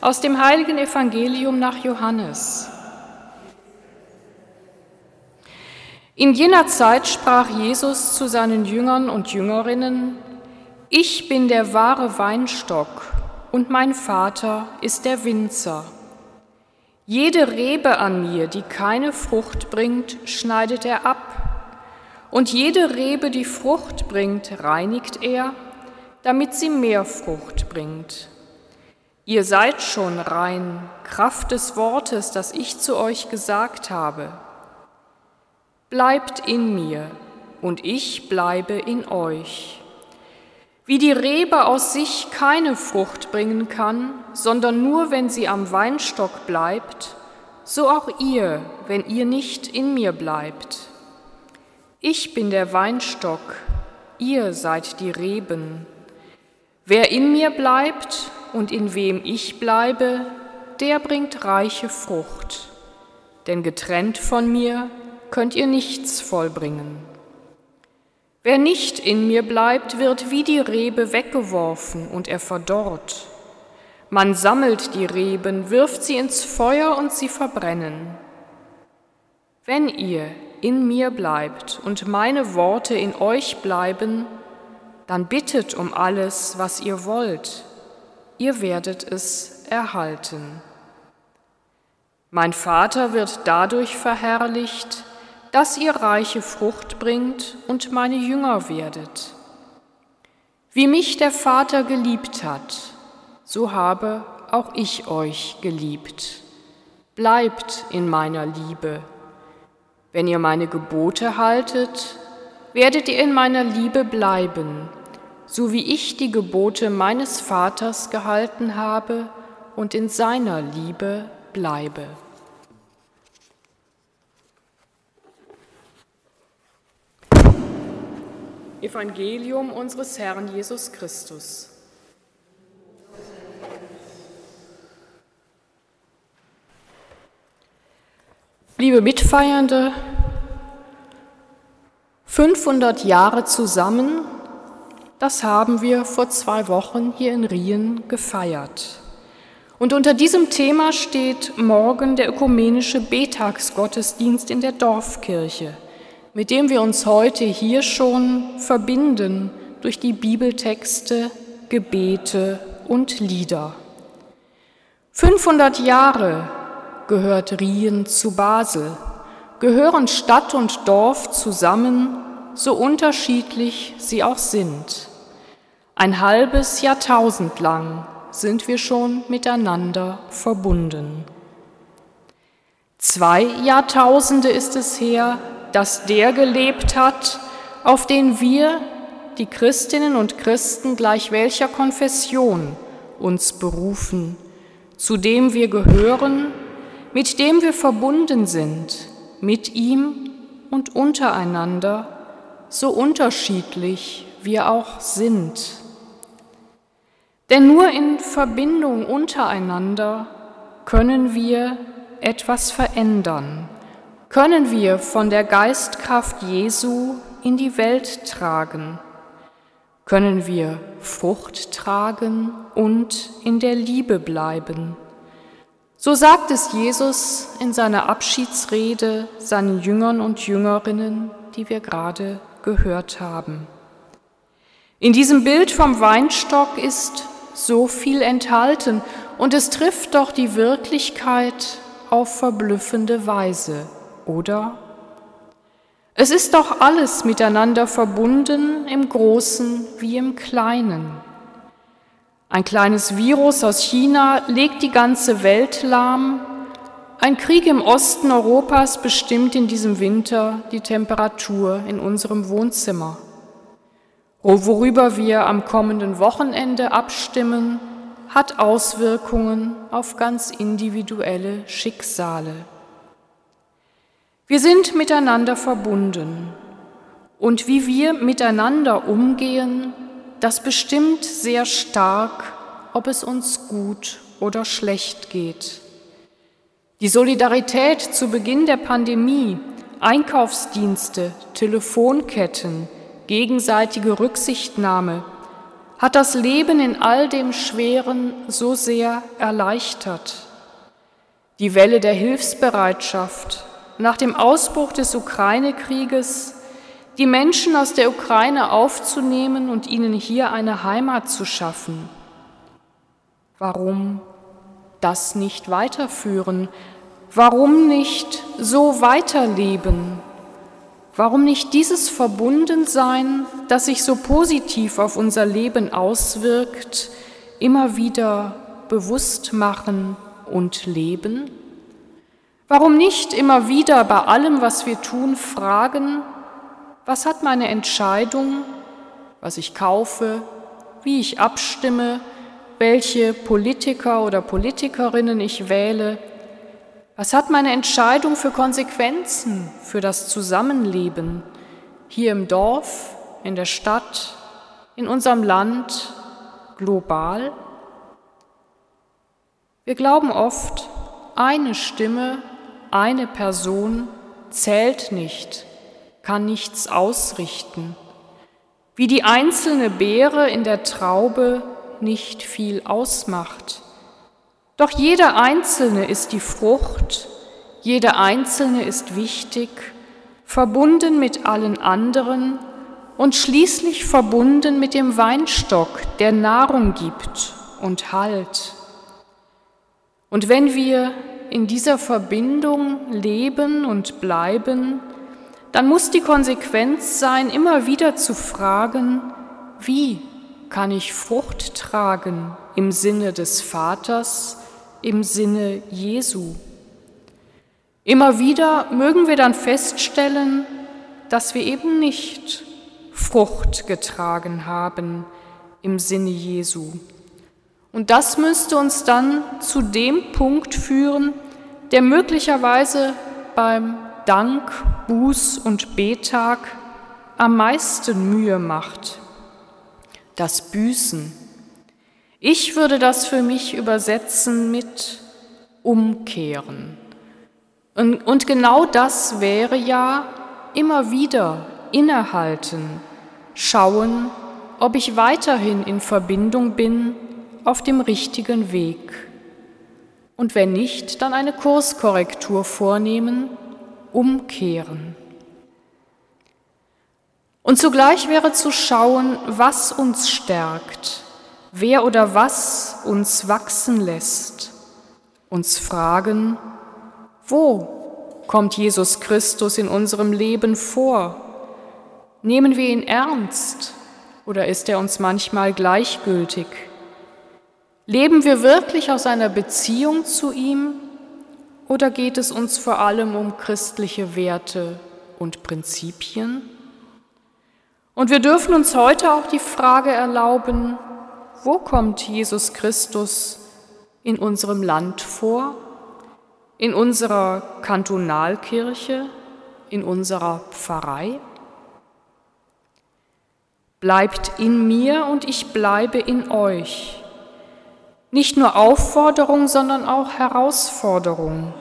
Aus dem heiligen Evangelium nach Johannes. In jener Zeit sprach Jesus zu seinen Jüngern und Jüngerinnen, Ich bin der wahre Weinstock und mein Vater ist der Winzer. Jede Rebe an mir, die keine Frucht bringt, schneidet er ab, und jede Rebe, die Frucht bringt, reinigt er, damit sie mehr Frucht bringt. Ihr seid schon rein, Kraft des Wortes, das ich zu euch gesagt habe. Bleibt in mir und ich bleibe in euch. Wie die Rebe aus sich keine Frucht bringen kann, sondern nur wenn sie am Weinstock bleibt, so auch ihr, wenn ihr nicht in mir bleibt. Ich bin der Weinstock, ihr seid die Reben. Wer in mir bleibt und in wem ich bleibe, der bringt reiche Frucht, denn getrennt von mir könnt ihr nichts vollbringen. Wer nicht in mir bleibt, wird wie die Rebe weggeworfen und er verdorrt. Man sammelt die Reben, wirft sie ins Feuer und sie verbrennen. Wenn ihr in mir bleibt und meine Worte in euch bleiben, dann bittet um alles, was ihr wollt ihr werdet es erhalten. Mein Vater wird dadurch verherrlicht, dass ihr reiche Frucht bringt und meine Jünger werdet. Wie mich der Vater geliebt hat, so habe auch ich euch geliebt. Bleibt in meiner Liebe. Wenn ihr meine Gebote haltet, werdet ihr in meiner Liebe bleiben so wie ich die Gebote meines Vaters gehalten habe und in seiner Liebe bleibe. Evangelium unseres Herrn Jesus Christus. Liebe Mitfeiernde, 500 Jahre zusammen das haben wir vor zwei Wochen hier in Rien gefeiert. Und unter diesem Thema steht morgen der ökumenische Betagsgottesdienst in der Dorfkirche, mit dem wir uns heute hier schon verbinden durch die Bibeltexte, Gebete und Lieder. 500 Jahre gehört Rien zu Basel, gehören Stadt und Dorf zusammen, so unterschiedlich sie auch sind. Ein halbes Jahrtausend lang sind wir schon miteinander verbunden. Zwei Jahrtausende ist es her, dass der gelebt hat, auf den wir, die Christinnen und Christen gleich welcher Konfession, uns berufen, zu dem wir gehören, mit dem wir verbunden sind, mit ihm und untereinander, so unterschiedlich wir auch sind. Denn nur in Verbindung untereinander können wir etwas verändern, können wir von der Geistkraft Jesu in die Welt tragen, können wir Frucht tragen und in der Liebe bleiben. So sagt es Jesus in seiner Abschiedsrede seinen Jüngern und Jüngerinnen, die wir gerade gehört haben. In diesem Bild vom Weinstock ist so viel enthalten und es trifft doch die Wirklichkeit auf verblüffende Weise, oder? Es ist doch alles miteinander verbunden, im Großen wie im Kleinen. Ein kleines Virus aus China legt die ganze Welt lahm. Ein Krieg im Osten Europas bestimmt in diesem Winter die Temperatur in unserem Wohnzimmer. Worüber wir am kommenden Wochenende abstimmen, hat Auswirkungen auf ganz individuelle Schicksale. Wir sind miteinander verbunden und wie wir miteinander umgehen, das bestimmt sehr stark, ob es uns gut oder schlecht geht. Die Solidarität zu Beginn der Pandemie, Einkaufsdienste, Telefonketten, gegenseitige Rücksichtnahme, hat das Leben in all dem Schweren so sehr erleichtert. Die Welle der Hilfsbereitschaft nach dem Ausbruch des Ukraine-Krieges, die Menschen aus der Ukraine aufzunehmen und ihnen hier eine Heimat zu schaffen. Warum das nicht weiterführen? Warum nicht so weiterleben? Warum nicht dieses Verbundensein, das sich so positiv auf unser Leben auswirkt, immer wieder bewusst machen und leben? Warum nicht immer wieder bei allem, was wir tun, fragen, was hat meine Entscheidung, was ich kaufe, wie ich abstimme, welche Politiker oder Politikerinnen ich wähle, was hat meine Entscheidung für Konsequenzen für das Zusammenleben hier im Dorf, in der Stadt, in unserem Land, global? Wir glauben oft, eine Stimme, eine Person zählt nicht, kann nichts ausrichten. Wie die einzelne Beere in der Traube nicht viel ausmacht. Doch jeder Einzelne ist die Frucht, jeder Einzelne ist wichtig, verbunden mit allen anderen und schließlich verbunden mit dem Weinstock, der Nahrung gibt und Halt. Und wenn wir in dieser Verbindung leben und bleiben, dann muss die Konsequenz sein, immer wieder zu fragen, wie kann ich Frucht tragen im Sinne des Vaters, im Sinne Jesu. Immer wieder mögen wir dann feststellen, dass wir eben nicht Frucht getragen haben im Sinne Jesu. Und das müsste uns dann zu dem Punkt führen, der möglicherweise beim Dank, Buß und Betag am meisten Mühe macht, das Büßen. Ich würde das für mich übersetzen mit umkehren. Und, und genau das wäre ja immer wieder innehalten, schauen, ob ich weiterhin in Verbindung bin auf dem richtigen Weg. Und wenn nicht, dann eine Kurskorrektur vornehmen, umkehren. Und zugleich wäre zu schauen, was uns stärkt, wer oder was uns wachsen lässt, uns fragen, wo kommt Jesus Christus in unserem Leben vor? Nehmen wir ihn ernst oder ist er uns manchmal gleichgültig? Leben wir wirklich aus einer Beziehung zu ihm oder geht es uns vor allem um christliche Werte und Prinzipien? Und wir dürfen uns heute auch die Frage erlauben, wo kommt Jesus Christus in unserem Land vor, in unserer Kantonalkirche, in unserer Pfarrei? Bleibt in mir und ich bleibe in euch. Nicht nur Aufforderung, sondern auch Herausforderung.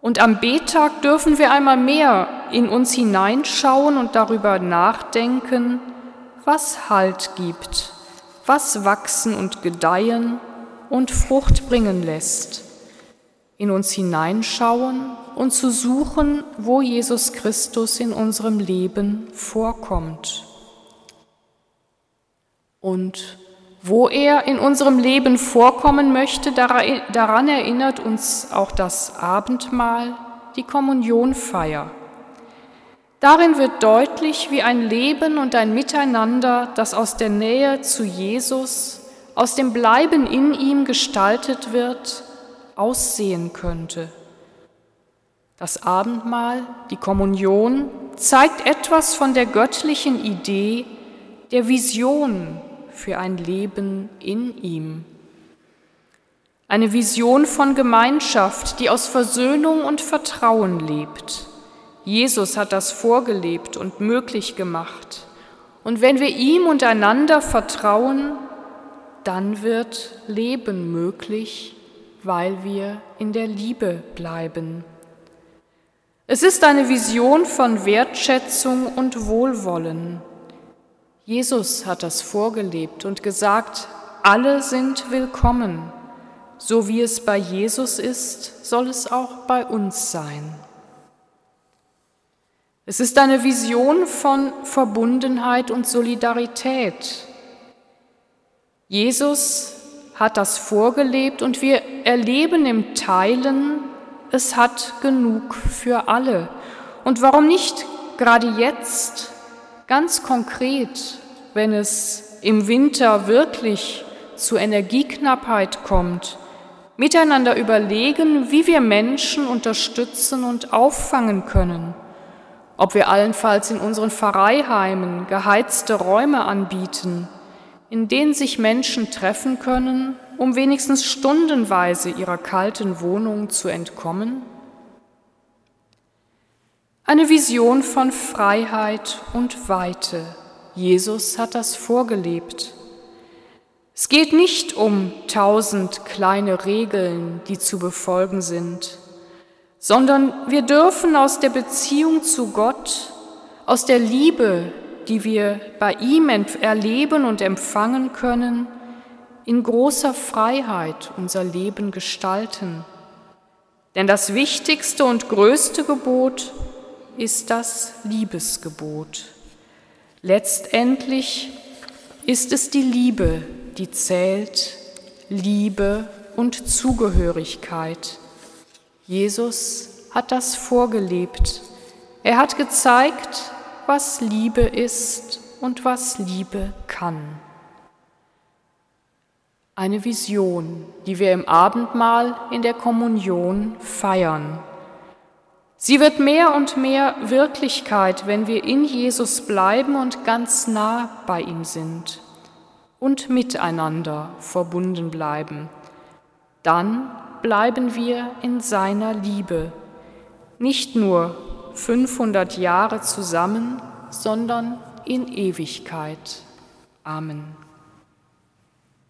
Und am Betag dürfen wir einmal mehr in uns hineinschauen und darüber nachdenken, was Halt gibt was wachsen und gedeihen und Frucht bringen lässt, in uns hineinschauen und zu suchen, wo Jesus Christus in unserem Leben vorkommt. Und wo er in unserem Leben vorkommen möchte, daran erinnert uns auch das Abendmahl, die Kommunionfeier. Darin wird deutlich, wie ein Leben und ein Miteinander, das aus der Nähe zu Jesus, aus dem Bleiben in ihm gestaltet wird, aussehen könnte. Das Abendmahl, die Kommunion, zeigt etwas von der göttlichen Idee, der Vision für ein Leben in ihm. Eine Vision von Gemeinschaft, die aus Versöhnung und Vertrauen lebt Jesus hat das vorgelebt und möglich gemacht. Und wenn wir ihm und einander vertrauen, dann wird Leben möglich, weil wir in der Liebe bleiben. Es ist eine Vision von Wertschätzung und Wohlwollen. Jesus hat das vorgelebt und gesagt, alle sind willkommen. So wie es bei Jesus ist, soll es auch bei uns sein. Es ist eine Vision von Verbundenheit und Solidarität. Jesus hat das vorgelebt und wir erleben im Teilen, es hat genug für alle. Und warum nicht gerade jetzt, ganz konkret, wenn es im Winter wirklich zu Energieknappheit kommt, miteinander überlegen, wie wir Menschen unterstützen und auffangen können ob wir allenfalls in unseren Pfarreiheimen geheizte Räume anbieten, in denen sich Menschen treffen können, um wenigstens stundenweise ihrer kalten Wohnung zu entkommen? Eine Vision von Freiheit und Weite. Jesus hat das vorgelebt. Es geht nicht um tausend kleine Regeln, die zu befolgen sind sondern wir dürfen aus der Beziehung zu Gott, aus der Liebe, die wir bei ihm erleben und empfangen können, in großer Freiheit unser Leben gestalten. Denn das wichtigste und größte Gebot ist das Liebesgebot. Letztendlich ist es die Liebe, die zählt, Liebe und Zugehörigkeit. Jesus hat das vorgelebt. Er hat gezeigt, was Liebe ist und was Liebe kann. Eine Vision, die wir im Abendmahl in der Kommunion feiern. Sie wird mehr und mehr Wirklichkeit, wenn wir in Jesus bleiben und ganz nah bei ihm sind und miteinander verbunden bleiben. Dann bleiben wir in seiner Liebe, nicht nur 500 Jahre zusammen, sondern in Ewigkeit. Amen.